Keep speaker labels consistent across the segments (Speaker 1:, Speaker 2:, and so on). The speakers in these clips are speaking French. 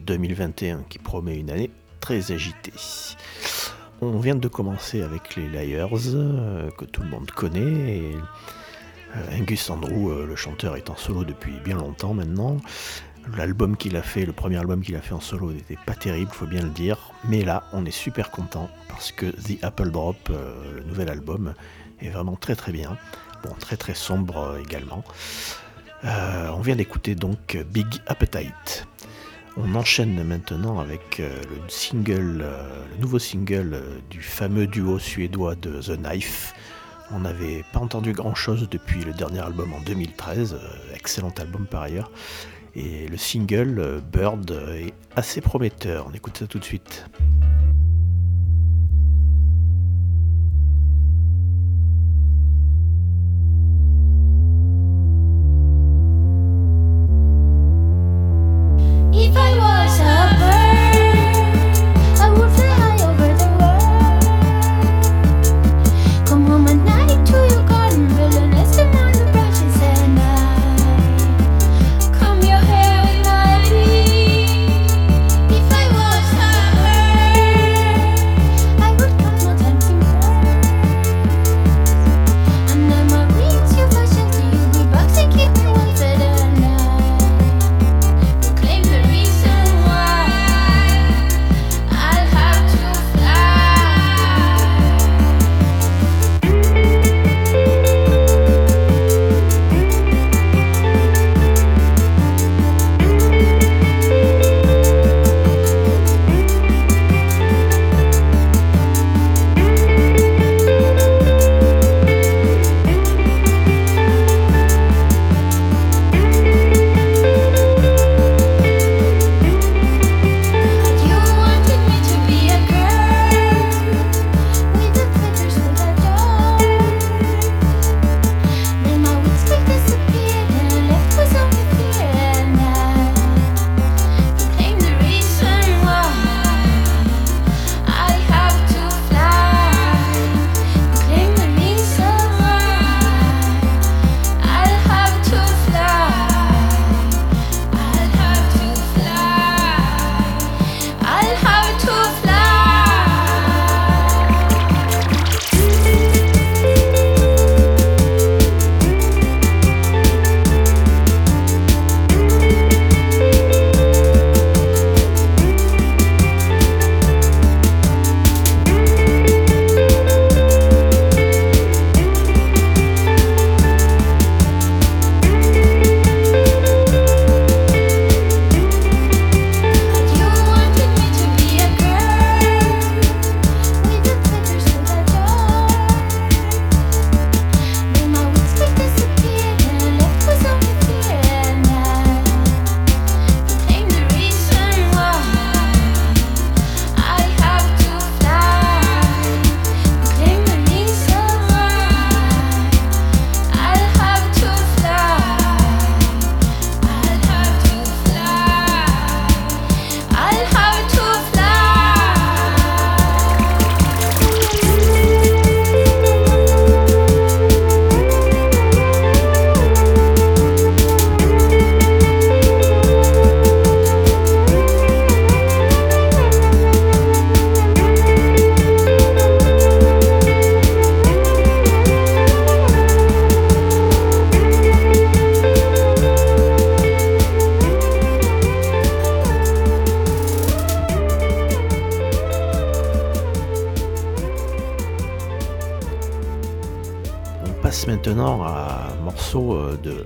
Speaker 1: 2021 euh, qui promet une année très agitée. On vient de commencer avec les Liars, euh, que tout le monde connaît. Euh, Angus Andrew, le chanteur, est en solo depuis bien longtemps maintenant. L'album qu'il a fait, le premier album qu'il a fait en solo n'était pas terrible, faut bien le dire. Mais là, on est super content parce que The Apple Drop, le nouvel album, est vraiment très très bien. Bon, très très sombre également. Euh, on vient d'écouter donc Big Appetite. On enchaîne maintenant avec euh, le single, euh, le nouveau single du fameux duo suédois de The Knife. On n'avait pas entendu grand chose depuis le dernier album en 2013, excellent album par ailleurs. Et le single Bird est assez prometteur. On écoute ça tout de suite.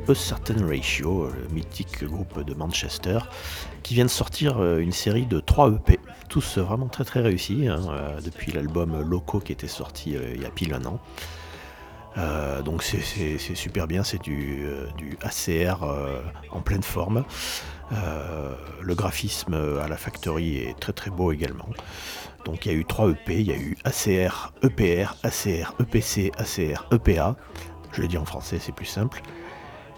Speaker 1: A Certain Ratio, le mythique groupe de Manchester, qui vient de sortir euh, une série de 3 EP, tous vraiment très très réussis, hein, euh, depuis l'album Loco qui était sorti euh, il y a pile un an. donc c'est super bien, c'est du, ACR en pleine forme. le graphisme à la factory est très très beau également. Donc il y a eu 3 EP, il y a eu ACR, EPR, ACR, EPC, ACR, EPA. Je le dis en français, c'est plus simple.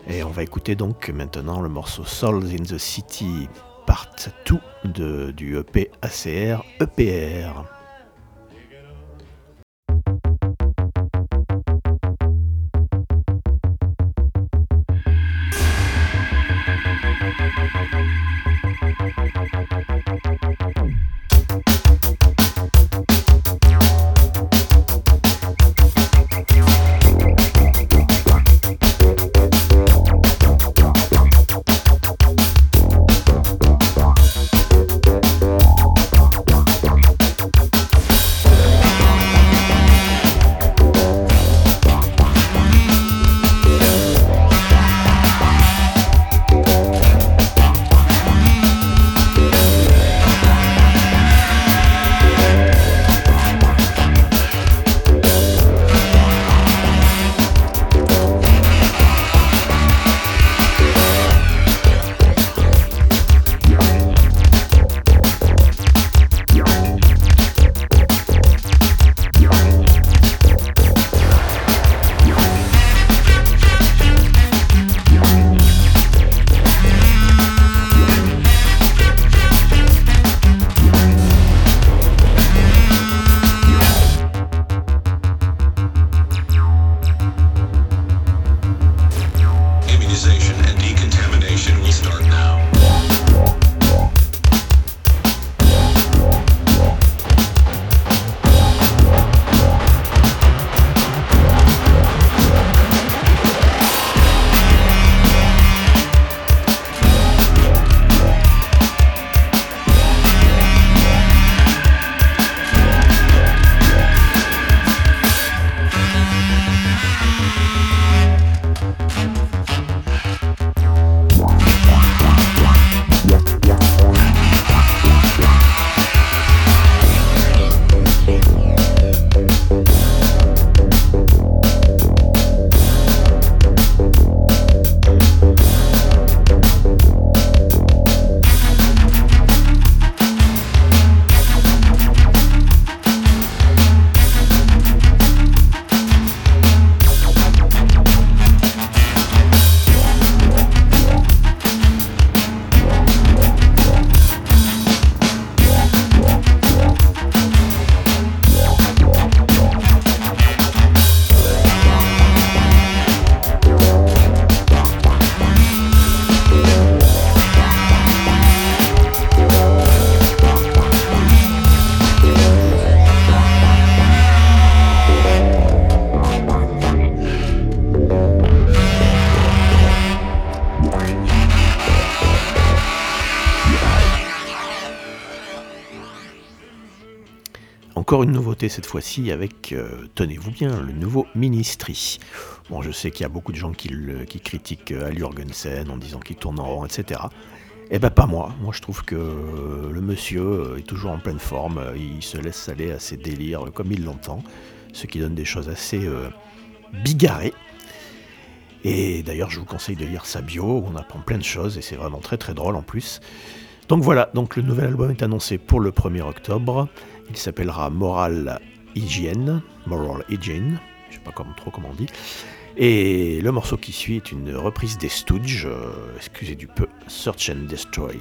Speaker 1: Et on va écouter donc maintenant le morceau Souls in the City Part 2 du EP ACR EPR. Cette fois-ci avec, euh, tenez-vous bien, le nouveau Ministry. Bon, je sais qu'il y a beaucoup de gens qui, qui critiquent euh, Al Jurgensen en disant qu'il tourne en rond, etc. Eh ben pas moi. Moi je trouve que le monsieur est toujours en pleine forme. Il se laisse aller à ses délires comme il l'entend, ce qui donne des choses assez bigarrées. Et d'ailleurs, je vous conseille de lire sa bio, on apprend plein de choses et c'est vraiment très très drôle en plus. Donc voilà, donc le nouvel album est annoncé pour le 1er octobre. Il s'appellera Moral Hygiene, Moral Hygiene, je sais pas trop comment on dit. Et le morceau qui suit est une reprise des Stooges, euh, excusez du peu, Search and Destroy.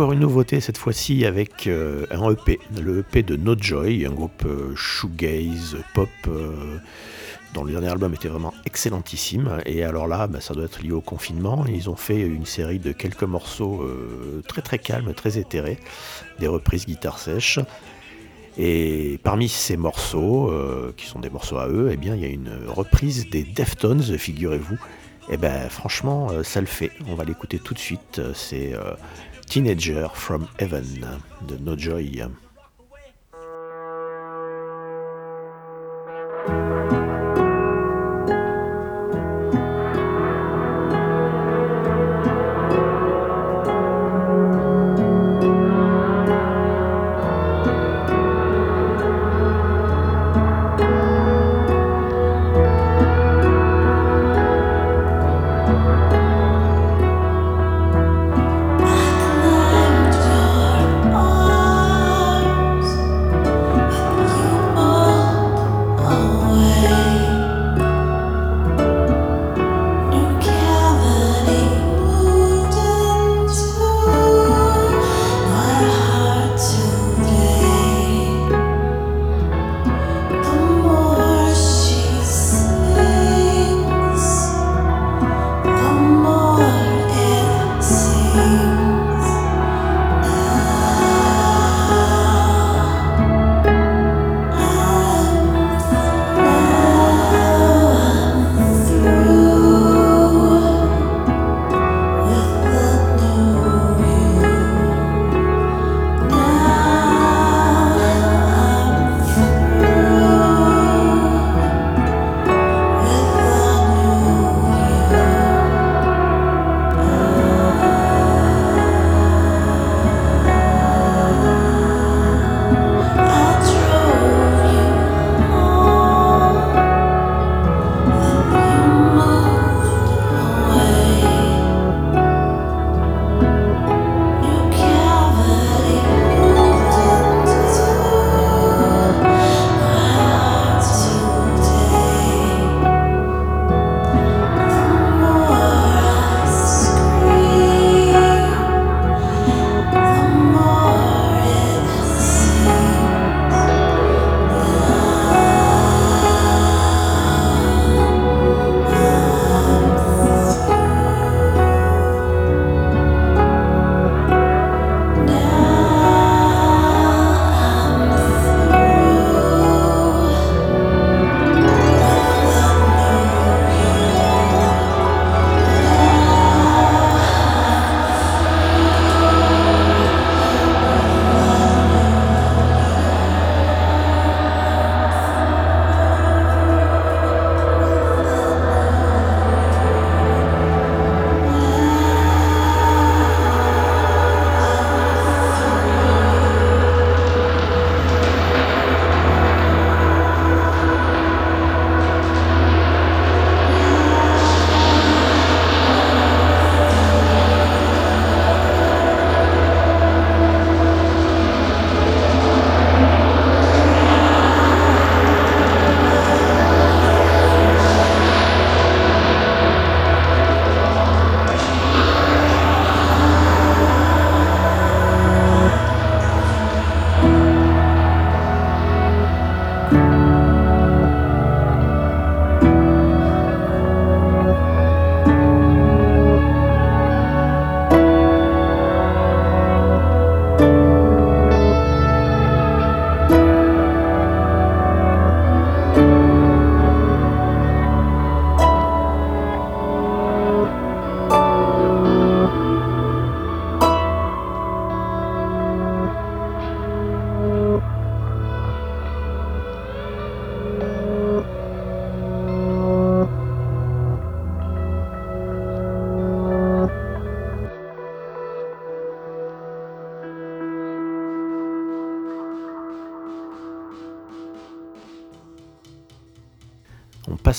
Speaker 2: Une nouveauté cette fois-ci avec euh, un EP, le EP de No Joy, un groupe euh, shoegaze, pop, euh, dont le dernier album était vraiment excellentissime. Et alors là, bah, ça doit être lié au confinement. Ils ont fait une série de quelques morceaux très très calmes, très éthérés, des reprises guitare sèche. Et parmi ces morceaux, qui sont des morceaux à eux, eh bien, il y a une reprise des Deftones, figurez-vous. Et eh ben franchement, ça le fait. On va l'écouter tout de suite. C'est Teenager from Heaven de No Joy.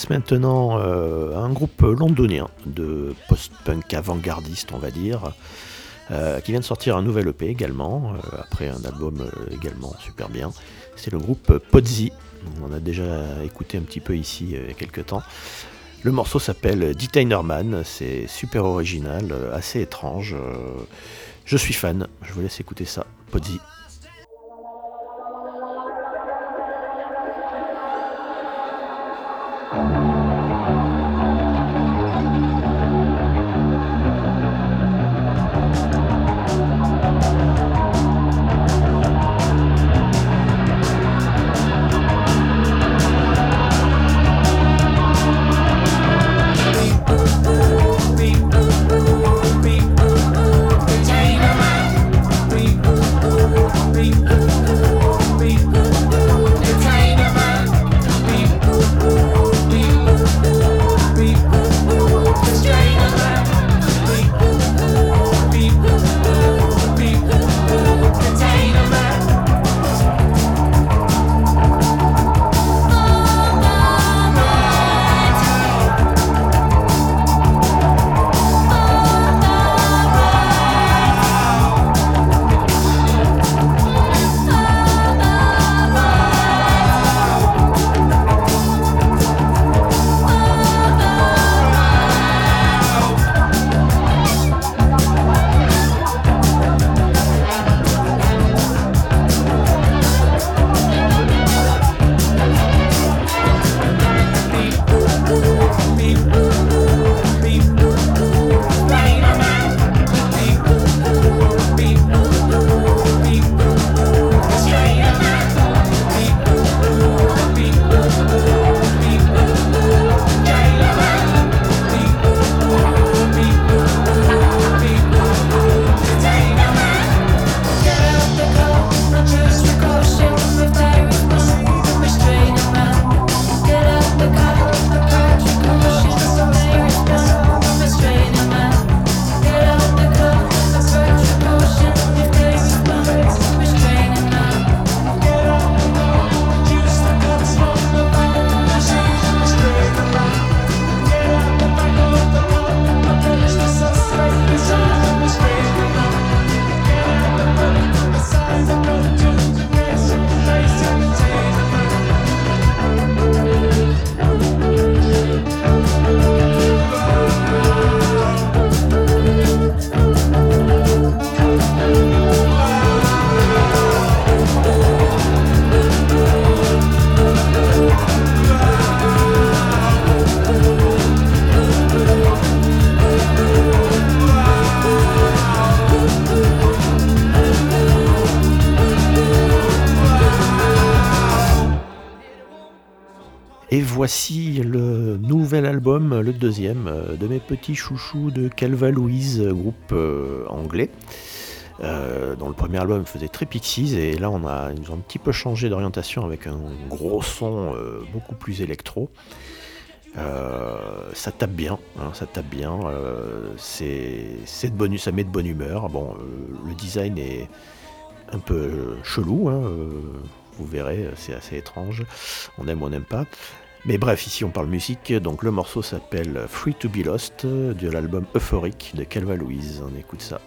Speaker 2: Maintenant euh, un groupe londonien de post-punk avant-gardiste, on va dire, euh, qui vient de sortir un nouvel EP également, euh, après un album également super bien. C'est le groupe Podzi. On a déjà écouté un petit peu ici il y a quelques temps. Le morceau s'appelle Man, c'est super original, assez étrange.
Speaker 1: Je suis fan, je vous laisse écouter ça. Podzi. Voici le nouvel album, le deuxième, euh, de mes petits chouchous de Calva Louise, groupe euh, anglais. Euh, dont le premier album faisait très Pixies et là on a, un petit peu changé d'orientation avec un gros son beaucoup plus électro. ça tape bien, hein, ça tape bien. c'est de bonne, ça met de bonne humeur. Bon, le design est un peu chelou, hein, vous verrez, c'est assez étrange. On aime, ou on n'aime pas. Mais bref, ici on parle musique, donc le morceau s'appelle Free to Be Lost de l'album Euphoric de Calva Louise. On écoute ça.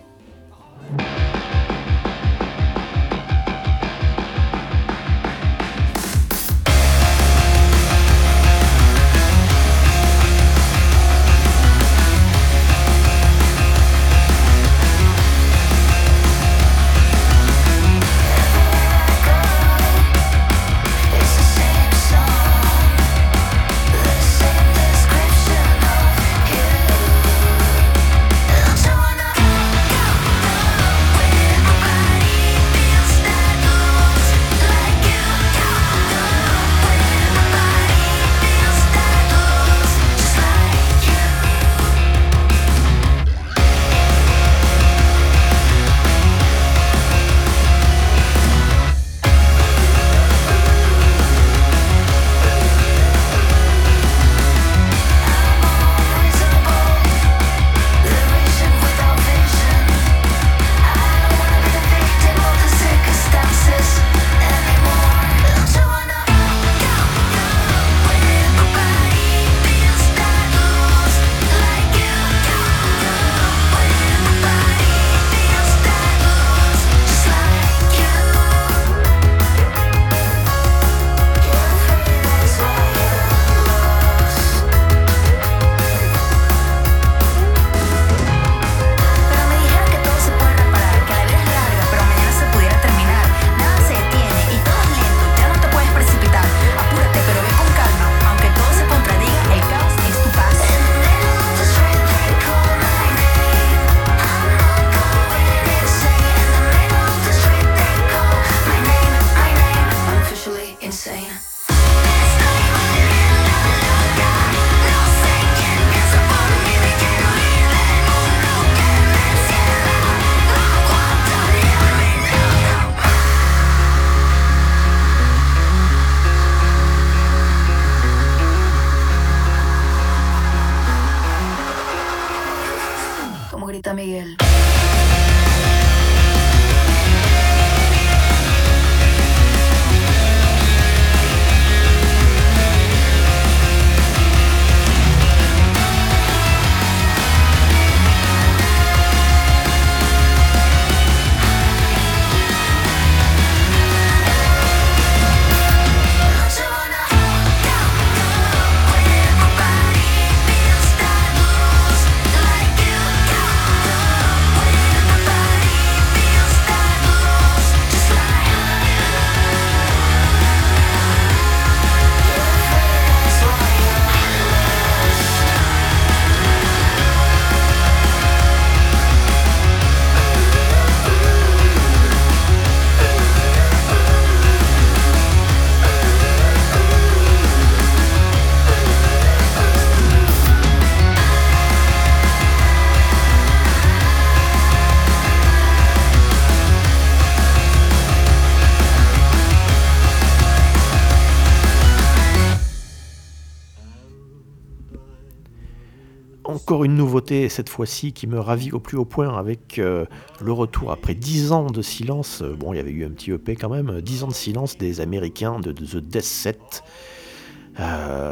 Speaker 1: Encore une nouveauté, cette fois-ci, qui me ravit au plus haut point avec euh, le retour après 10 ans de silence. Euh, bon, il y avait eu un petit EP quand même, 10 ans de silence des Américains de, The Death Set.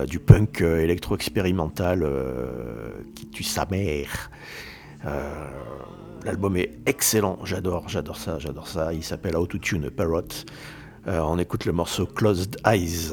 Speaker 1: du punk électro-expérimental qui tue sa mère. L'album est excellent, j'adore, j'adore ça, j'adore ça. Il s'appelle How to Tune a Parrot. on écoute le morceau Closed Eyes.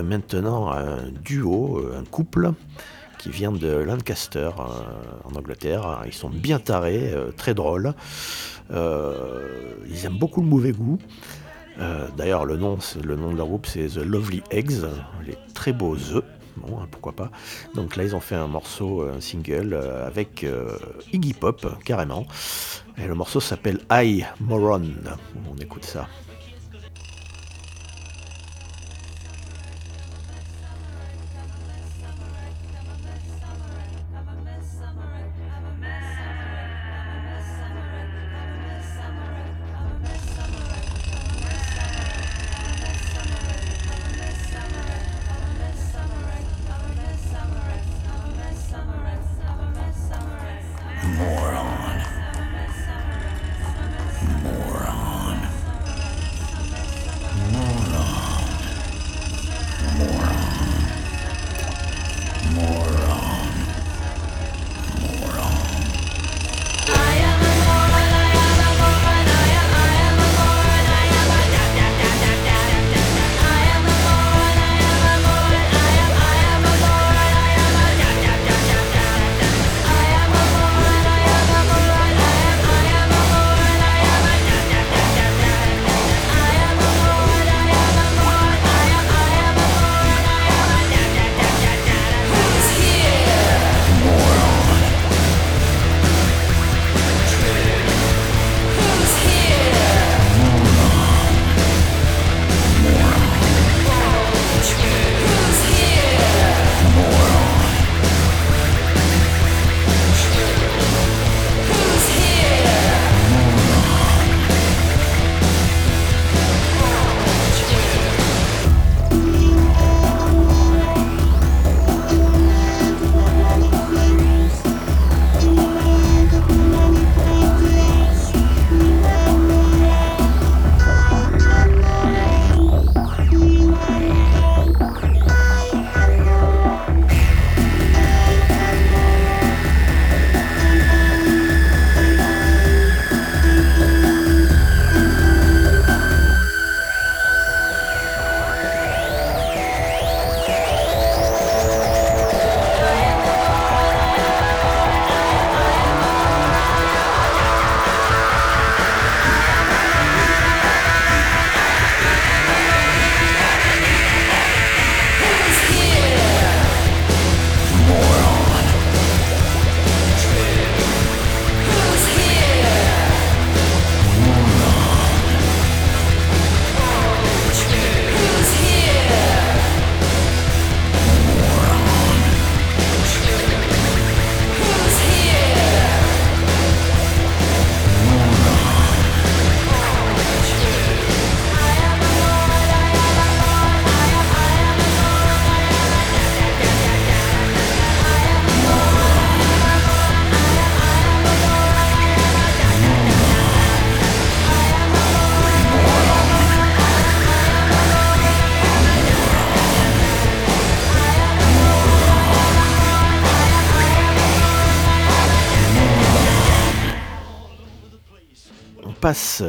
Speaker 1: Maintenant un duo, euh, un couple qui vient de Lancaster euh, en Angleterre. Ils sont bien tarés, euh, très drôles. ils aiment beaucoup le mauvais goût. D'ailleurs, le nom, le nom de leur groupe, c'est The Lovely Eggs, les très beaux œufs. Bon, hein, pourquoi pas. Donc là, ils ont fait un morceau, un single avec Iggy Pop, carrément. Et le morceau s'appelle I Moron. On écoute ça.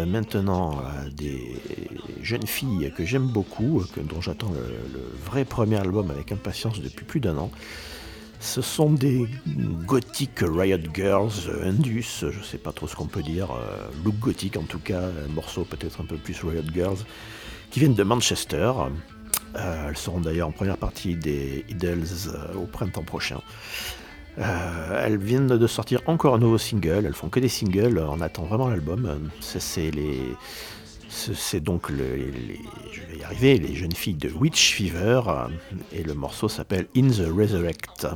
Speaker 3: Maintenant des jeunes filles que j'aime beaucoup, dont j'attends le, vrai premier album avec impatience depuis plus d'un an. Ce sont des gothiques Riot Girls, Indus, je sais pas trop ce qu'on peut dire, euh, look gothique en tout cas, un morceau peut-être un peu plus Riot Girls, qui viennent de Manchester. Euh, elles seront d'ailleurs en première partie des Idols euh, au printemps prochain. Euh, elles viennent de sortir encore un nouveau single, elles font que des singles, on attend vraiment l'album. C'est donc les, les jeunes filles de Witch Fever et le morceau s'appelle In the Resurrect.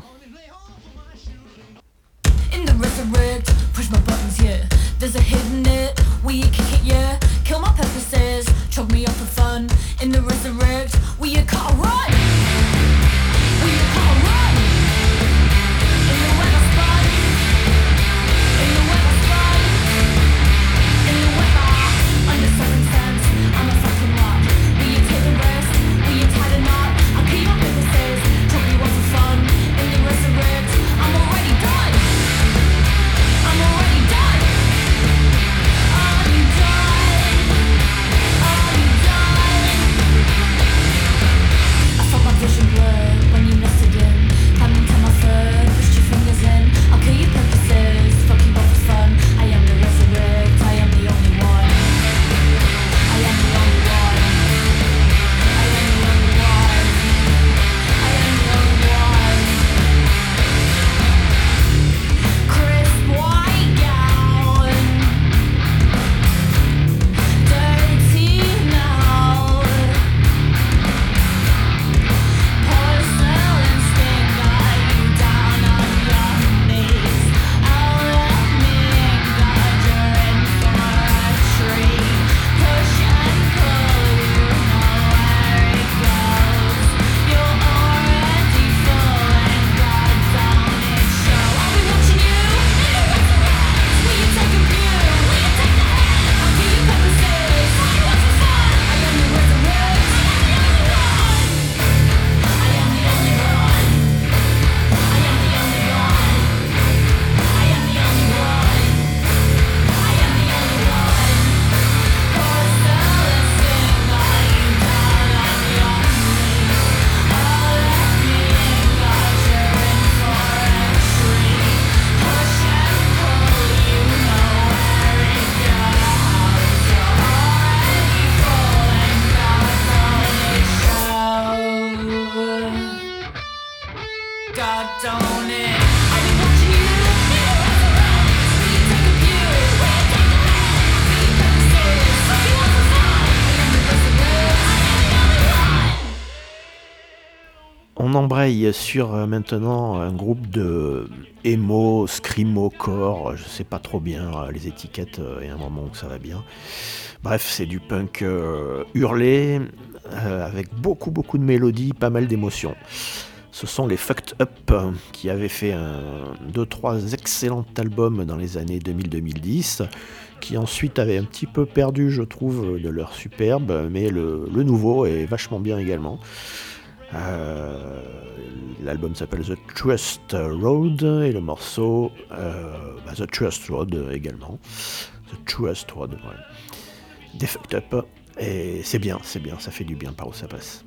Speaker 3: Sur euh, maintenant un groupe de emo, scrimo, core, je sais pas trop bien euh, les étiquettes, euh, et un moment où ça va bien. Bref, c'est du punk hurlé, avec beaucoup beaucoup de mélodies, pas mal d'émotions. Ce sont les Fucked Up qui avaient fait un, deux, trois excellents albums dans les années 2000-2010, qui ensuite avaient un petit peu perdu, je trouve, de leur superbe, mais le nouveau est vachement bien également. Euh, l'album s'appelle The Trust Road et le morceau euh, bah, The Trust Road également. The Trust Road, ouais. Des fucked up. Et c'est bien, c'est bien, ça fait du bien par où ça passe.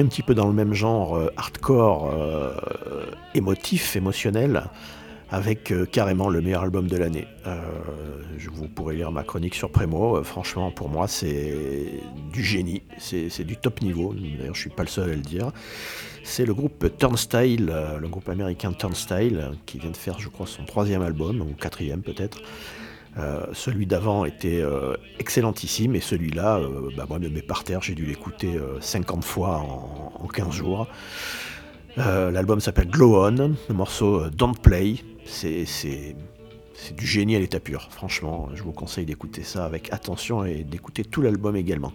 Speaker 1: Un petit peu dans le même genre hardcore, émotif, émotionnel, avec carrément le meilleur album de l'année. je vous pourrez lire ma chronique sur Premo. franchement, pour moi, c'est du génie, c'est du top niveau. D'ailleurs, je suis pas le seul à le dire. C'est le groupe Turnstile, euh, le groupe américain Turnstile, qui vient de faire, je crois, son troisième album, ou quatrième peut-être. Euh, celui d'avant était euh, excellentissime et celui-là, bah, moi, me met par terre. J'ai dû l'écouter 50 fois en, 15 jours. L'album s'appelle Glow On, le morceau Don't Play. C'est du génie à l'état pur. Franchement, je vous conseille d'écouter ça avec attention et d'écouter tout l'album également.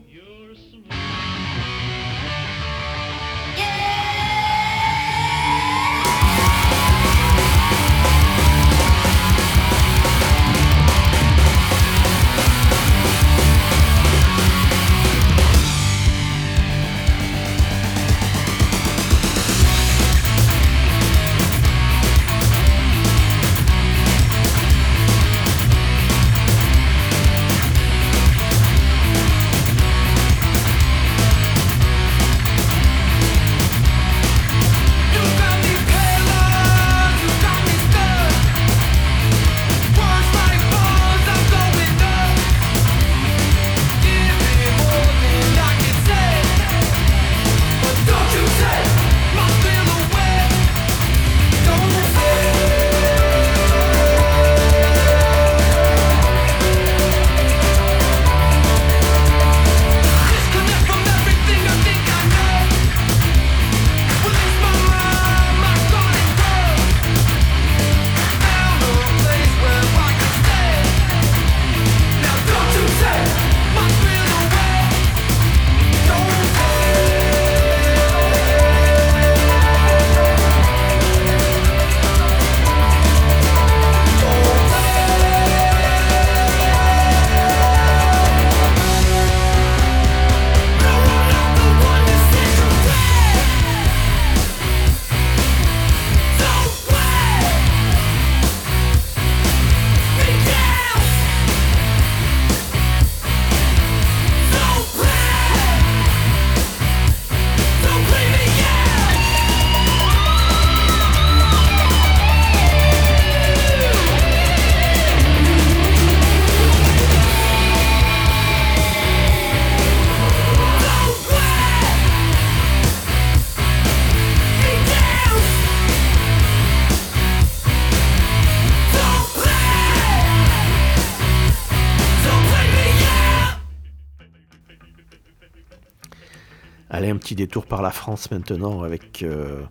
Speaker 1: Détour par la France maintenant avec euh,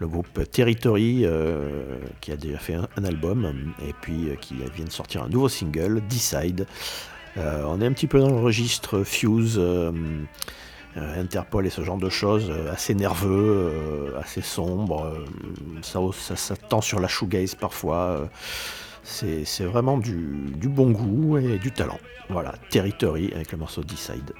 Speaker 1: le groupe Territory euh, qui a déjà fait un, album et puis euh, qui vient de sortir un nouveau single, Decide. on est un petit peu dans le registre Fuse. Interpol et ce genre de choses, assez nerveux, assez sombre, ça, tend sur la shoegaze parfois, c'est vraiment du, bon goût et du talent. Voilà, Territory avec le morceau Decide.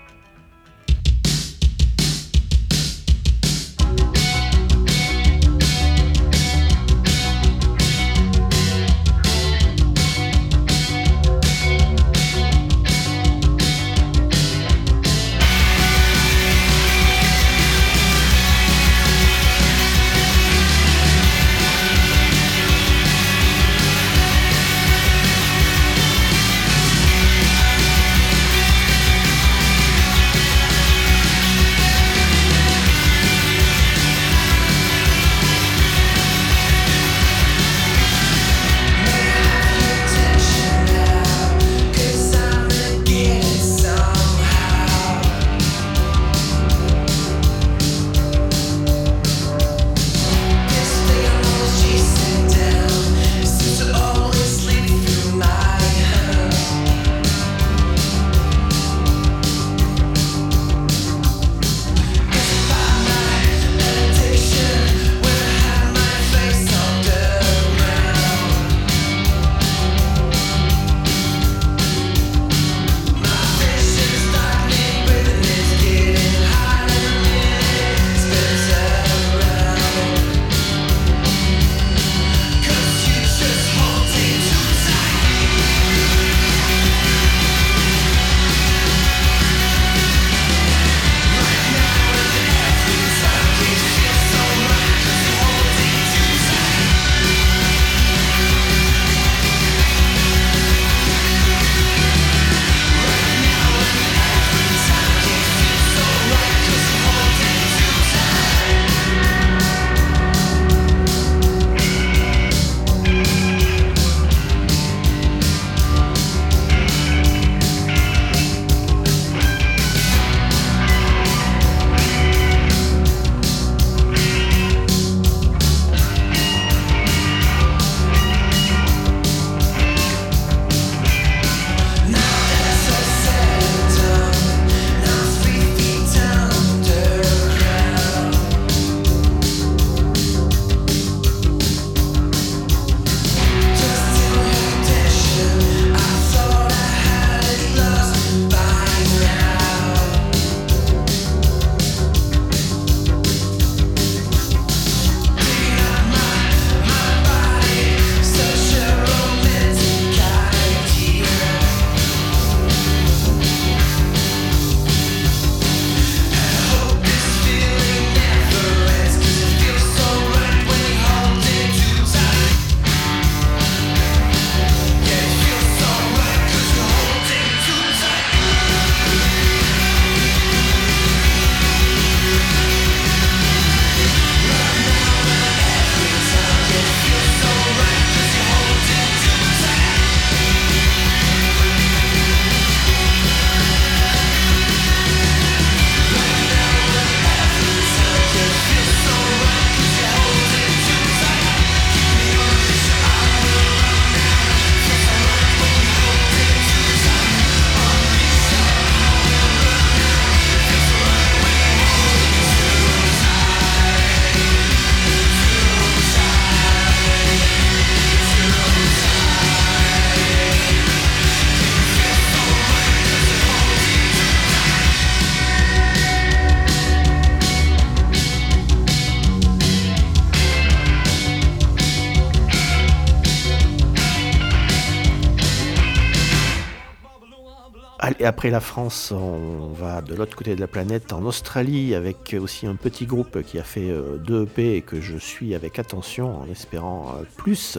Speaker 1: La France, on va de l'autre côté de la planète, en Australie, avec aussi un petit groupe qui a fait deux EP et que je suis avec attention en espérant plus.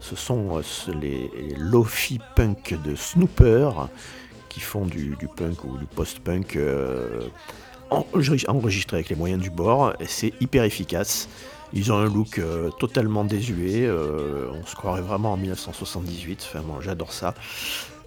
Speaker 1: Ce sont les, Lofi Punk de Snooper qui font du, punk ou du post-punk enregistré avec les moyens du bord. C'est hyper efficace. Ils ont un look euh, totalement désuet. Euh, on se croirait vraiment en 1978. Enfin, moi, j'adore ça.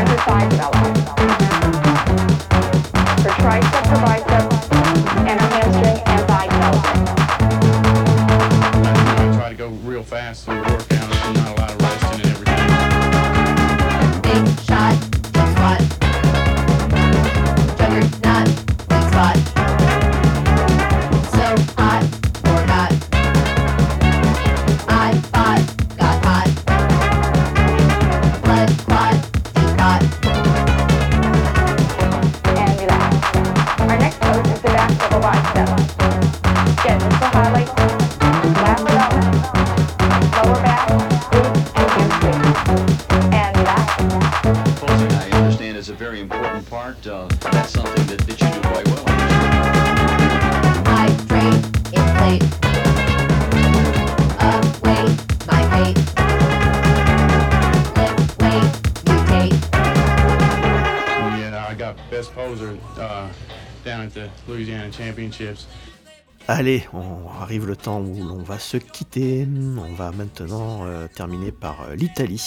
Speaker 1: and design development. Allez, on arrive le temps où l'on va se quitter. On va maintenant euh, terminer par euh, l'Italie.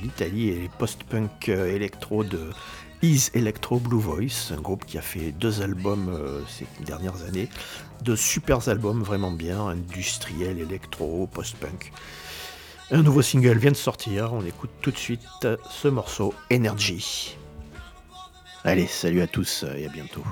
Speaker 1: L'Italie et les post-punk euh, électro de Is Electro Blue Voice, un groupe qui a fait deux albums ces dernières années. Deux super albums vraiment bien, industriel, électro, post-punk. Un nouveau single vient de sortir, on écoute tout de suite ce morceau Energy. Allez, salut à tous et à bientôt.